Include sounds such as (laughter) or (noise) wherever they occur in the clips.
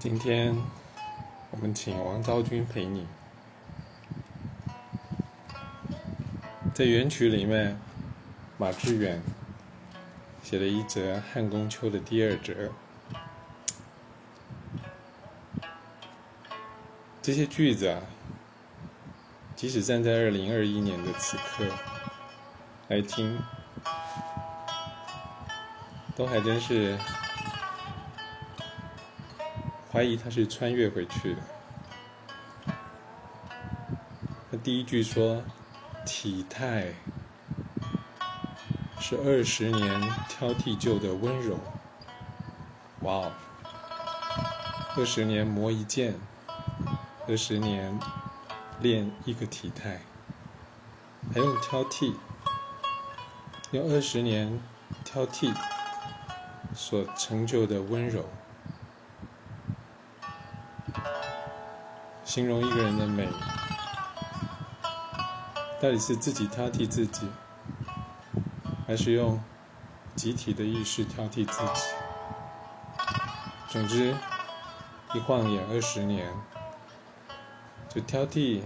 今天我们请王昭君陪你，在原曲里面，马致远写了一则《汉宫秋》的第二折。这些句子啊，即使站在二零二一年的此刻来听，都还真是。怀疑他是穿越回去的。他第一句说：“体态是二十年挑剔旧的温柔。”哇哦！二十年磨一剑，二十年练一个体态，还用挑剔，用二十年挑剔所成就的温柔。形容一个人的美，到底是自己挑剔自己，还是用集体的意识挑剔自己？总之，一晃眼二十年，就挑剔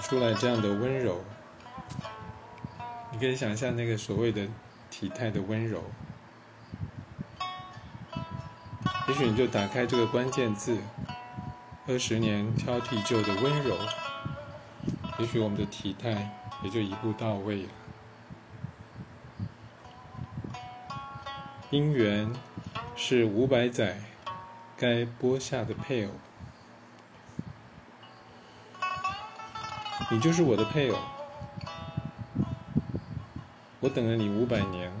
出来这样的温柔。你可以想象那个所谓的体态的温柔，也许你就打开这个关键字。二十年挑剔旧的温柔，也许我们的体态也就一步到位了。姻缘是五百载该播下的配偶，你就是我的配偶，我等了你五百年，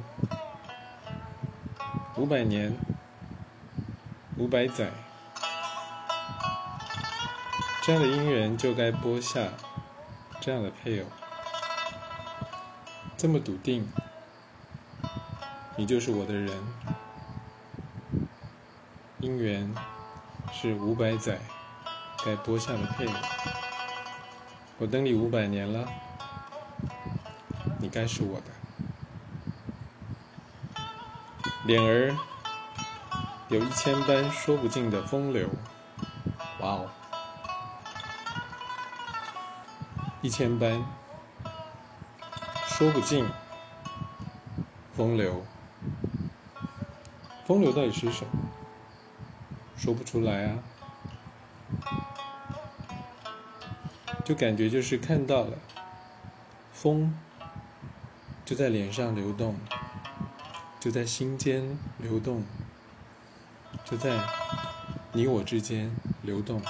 五百年，五百载。这样的姻缘就该播下这样的配偶，这么笃定，你就是我的人。姻缘是五百载该播下的配偶，我等你五百年了，你该是我的。脸儿有一千般说不尽的风流，哇哦！一千般说不尽风流，风流到底是什么？说不出来啊，就感觉就是看到了风，就在脸上流动，就在心间流动，就在你我之间流动，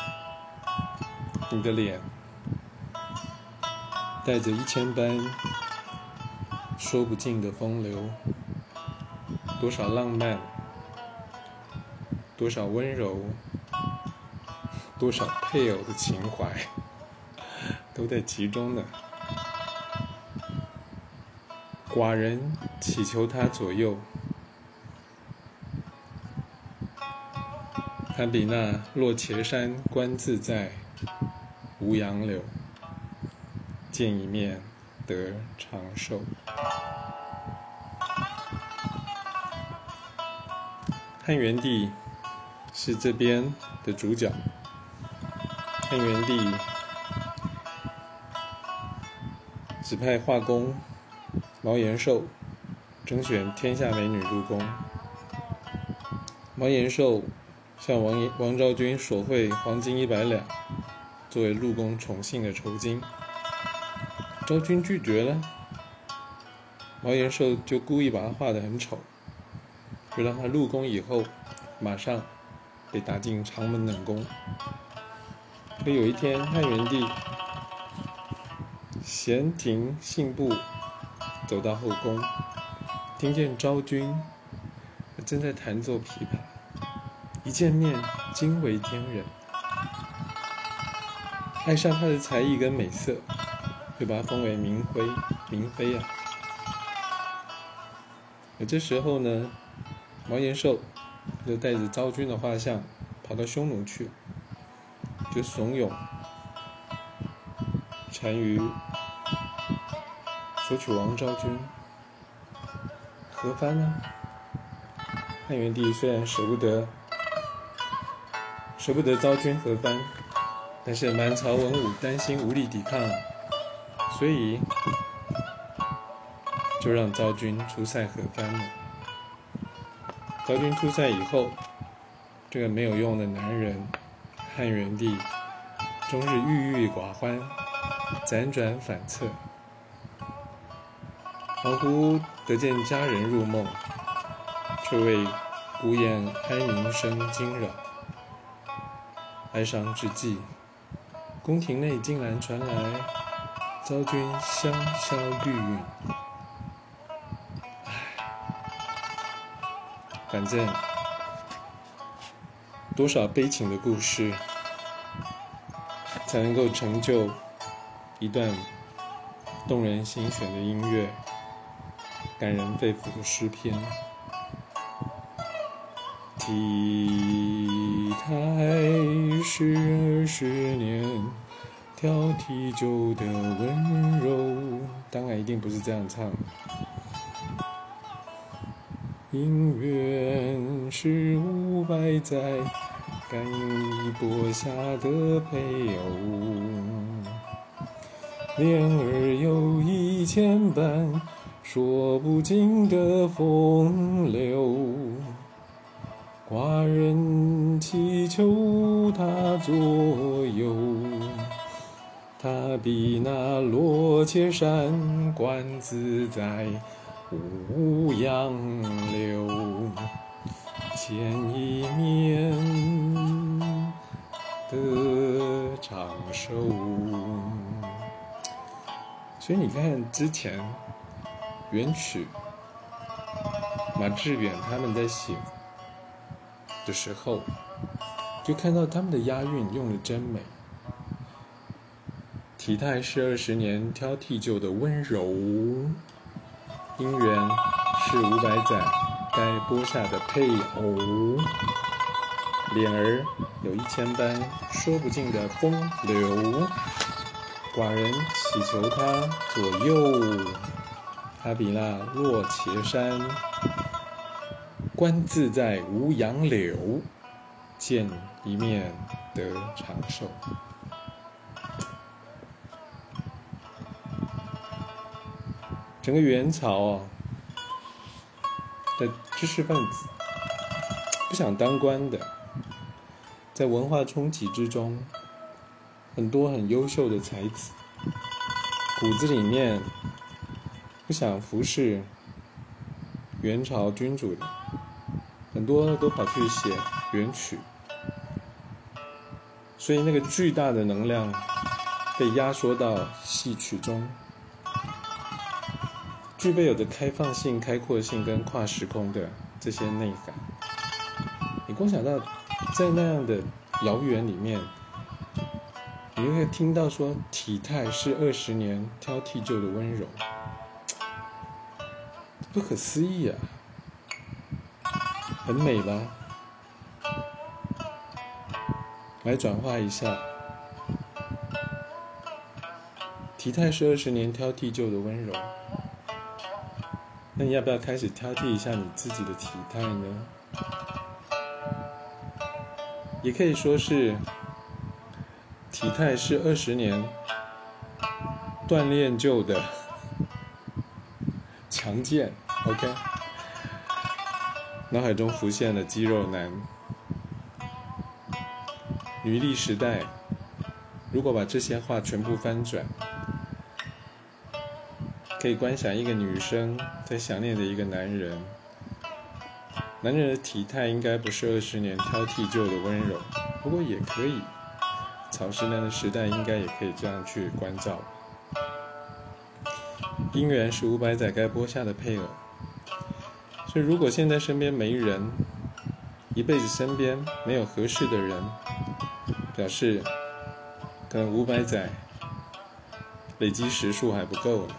你的脸。带着一千般说不尽的风流，多少浪漫，多少温柔，多少配偶的情怀，(laughs) 都在其中呢。寡人祈求他左右，他比那落茄山观自在，无杨柳。见一面得长寿。汉元帝是这边的主角。汉元帝指派画工毛延寿征选天下美女入宫。毛延寿向王王昭君索贿黄金一百两，作为入宫宠幸的酬金。昭君拒绝了，毛延寿就故意把他画的很丑，就让他入宫以后，马上被打进长门冷宫。可有一天，汉元帝闲庭信步走到后宫，听见昭君正在弹奏琵琶，一见面惊为天人，爱上她的才艺跟美色。就把他封为明妃，明妃啊。而这时候呢，毛延寿就带着昭君的画像跑到匈奴去，就怂恿单于索取王昭君。何番呢？汉元帝虽然舍不得舍不得昭君和番，但是满朝文武担心无力抵抗，所以就让昭君出塞和番了。昭君出塞以后，这个没有用的男人汉元帝终日郁郁寡欢，辗转反侧，恍惚得见佳人入梦，却为孤雁哀鸣声惊扰。哀伤之际，宫廷内竟然传来昭君香消玉殒。反正多少悲情的故事，才能够成就一段动人心弦的音乐，感人肺腑的诗篇。体态是二十年挑剔酒的温柔，当然一定不是这样唱。姻缘是五百载干衣钵下的配偶，恋儿有一千般说不尽的风流。寡人祈求他左右，他比那罗切山观自在无杨柳，见一面得长寿。所以你看，之前元曲马致远他们在写。的时候，就看到他们的押韵用的真美。体态是二十年挑剔就的温柔，姻缘是五百载该播下的配偶，脸儿有一千般说不尽的风流。寡人祈求他左右，他比那落茄山。观自在无杨柳，见一面得长寿。整个元朝啊的知识分子，不想当官的，在文化冲击之中，很多很优秀的才子，骨子里面不想服侍元朝君主的。很多都跑去写元曲，所以那个巨大的能量被压缩到戏曲中，具备有的开放性、开阔性跟跨时空的这些内涵。你光想到在那样的遥远里面，你就会听到说体态是二十年挑剔旧的温柔，不可思议啊！很美吧？来转化一下，体态是二十年挑剔旧的温柔。那你要不要开始挑剔一下你自己的体态呢？也可以说是，体态是二十年锻炼就的 (laughs) 强健。OK。脑海中浮现了肌肉男。女力时代，如果把这些话全部翻转，可以观想一个女生在想念着一个男人。男人的体态应该不是二十年挑剔旧的温柔，不过也可以。草食男的时代应该也可以这样去关照。姻缘是五百载该播下的配偶。所以，如果现在身边没人，一辈子身边没有合适的人，表示可能五百载累积时数还不够呢。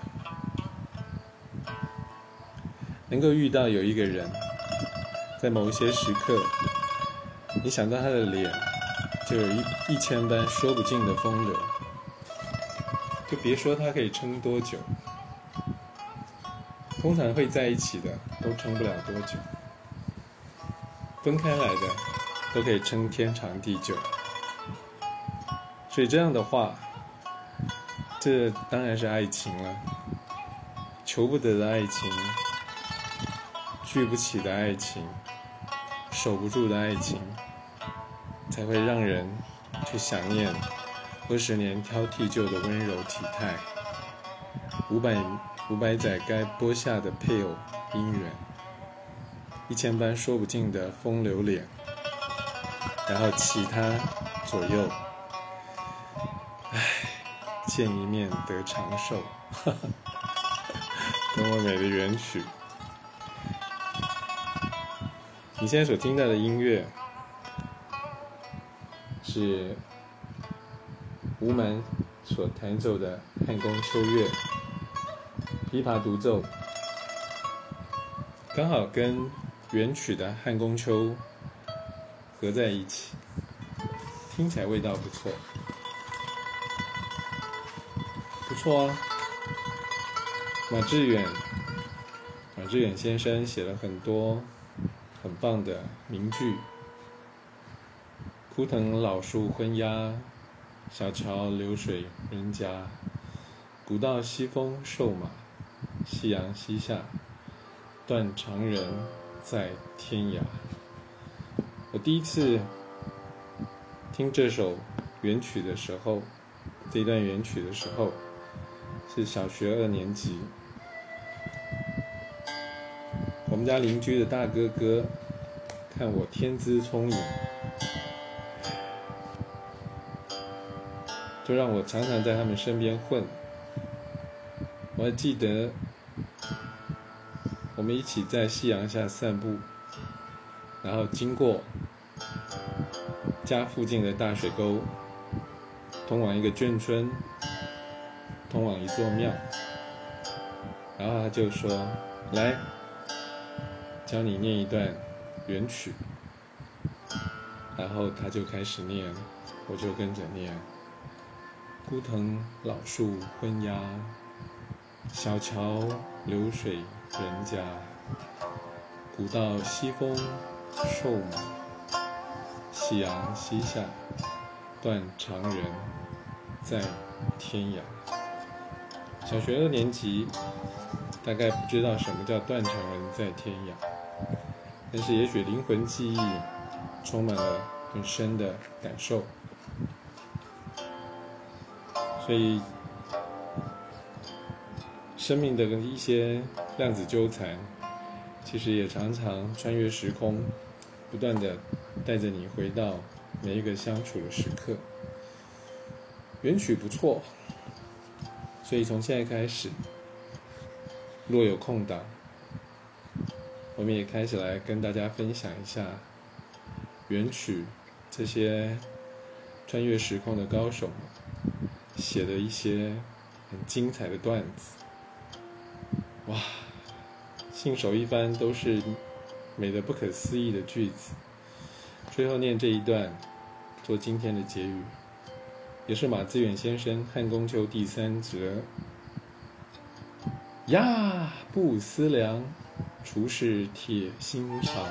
能够遇到有一个人，在某一些时刻，你想到他的脸，就有一一千般说不尽的风流，就别说他可以撑多久。通常会在一起的都撑不了多久，分开来的都可以撑天长地久。所以这样的话，这当然是爱情了。求不得的爱情，聚不起的爱情，守不住的爱情，才会让人去想念二十年挑剔旧的温柔体态，五百五百载该播下的配偶姻缘，一千般说不尽的风流脸，然后其他左右。唉见一面得长寿，哈 (laughs) 哈多么美的原曲！你现在所听到的音乐是吴门所弹奏的《汉宫秋月》，琵琶独奏，刚好跟原曲的《汉宫秋》合在一起，听起来味道不错。不错啊，马致远，马致远先生写了很多棒的名句。枯藤老树昏鸦，小桥流水人家。古道西风瘦马，夕阳西下，断肠人在天涯。我第一次听这首原曲的时候，这段原曲的时候。是小学二年级，我们家邻居的大哥哥看我天资聪颖，就让我常常在他们身边混。我还记得，我们一起在夕阳下散步，然后经过家附近的大水沟，通往一个眷村。通往一座庙，然后他就说：“来，教你念一段原曲。”然后他就开始念，我就跟着念：“孤藤老树昏鸦，小桥流水人家。古道西风瘦马，夕阳西下断肠人，在天涯。”小学二年级，大概不知道什么叫“断肠人在天涯”，但是也许灵魂记忆充满了很深的感受，所以生命的一些量子纠缠，其实也常常穿越时空，不断的带着你回到每一个相处的时刻。原曲不错。所以从现在开始，若有空档，我们也开始来跟大家分享一下原曲这些穿越时空的高手写的一些很精彩的段子。哇，信手一翻都是美的不可思议的句子。最后念这一段，做今天的结语。也是马致远先生《汉宫秋》第三则。呀，不思量，厨是铁心肠。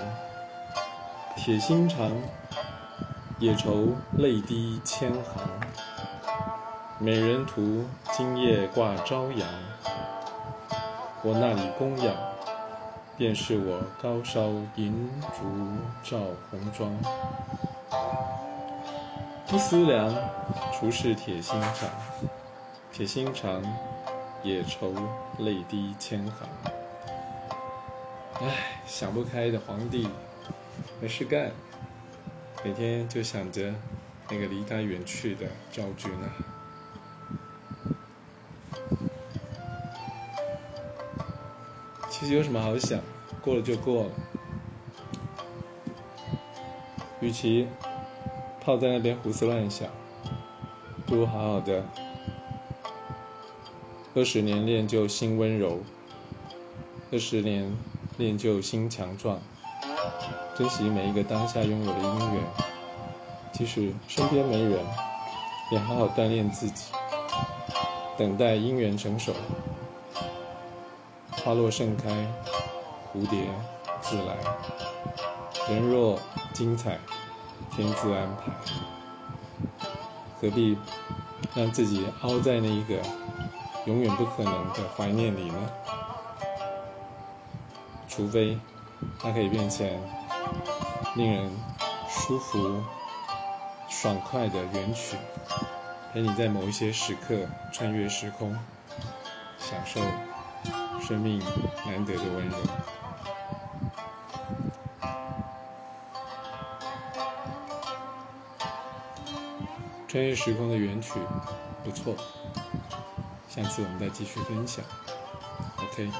铁心肠，也愁泪滴千行。美人图，今夜挂朝阳。我那里供养，便是我高烧银烛照红妆。不思量，厨是铁心肠，铁心肠，也愁泪滴千行。唉，想不开的皇帝，没事干，每天就想着那个离他远去的赵君啊。其实有什么好想，过了就过了，与其。泡在那边胡思乱想，不如好好的。二十年练就心温柔，二十年练就心强壮。珍惜每一个当下拥有的姻缘，即使身边没人，也好好锻炼自己，等待姻缘成熟。花落盛开，蝴蝶自来。人若精彩。天自安排，何必让自己凹在那一个永远不可能的怀念里呢？除非它可以变成令人舒服、爽快的原曲，陪你在某一些时刻穿越时空，享受生命难得的温柔。穿越时空的原曲不错，下次我们再继续分享。OK。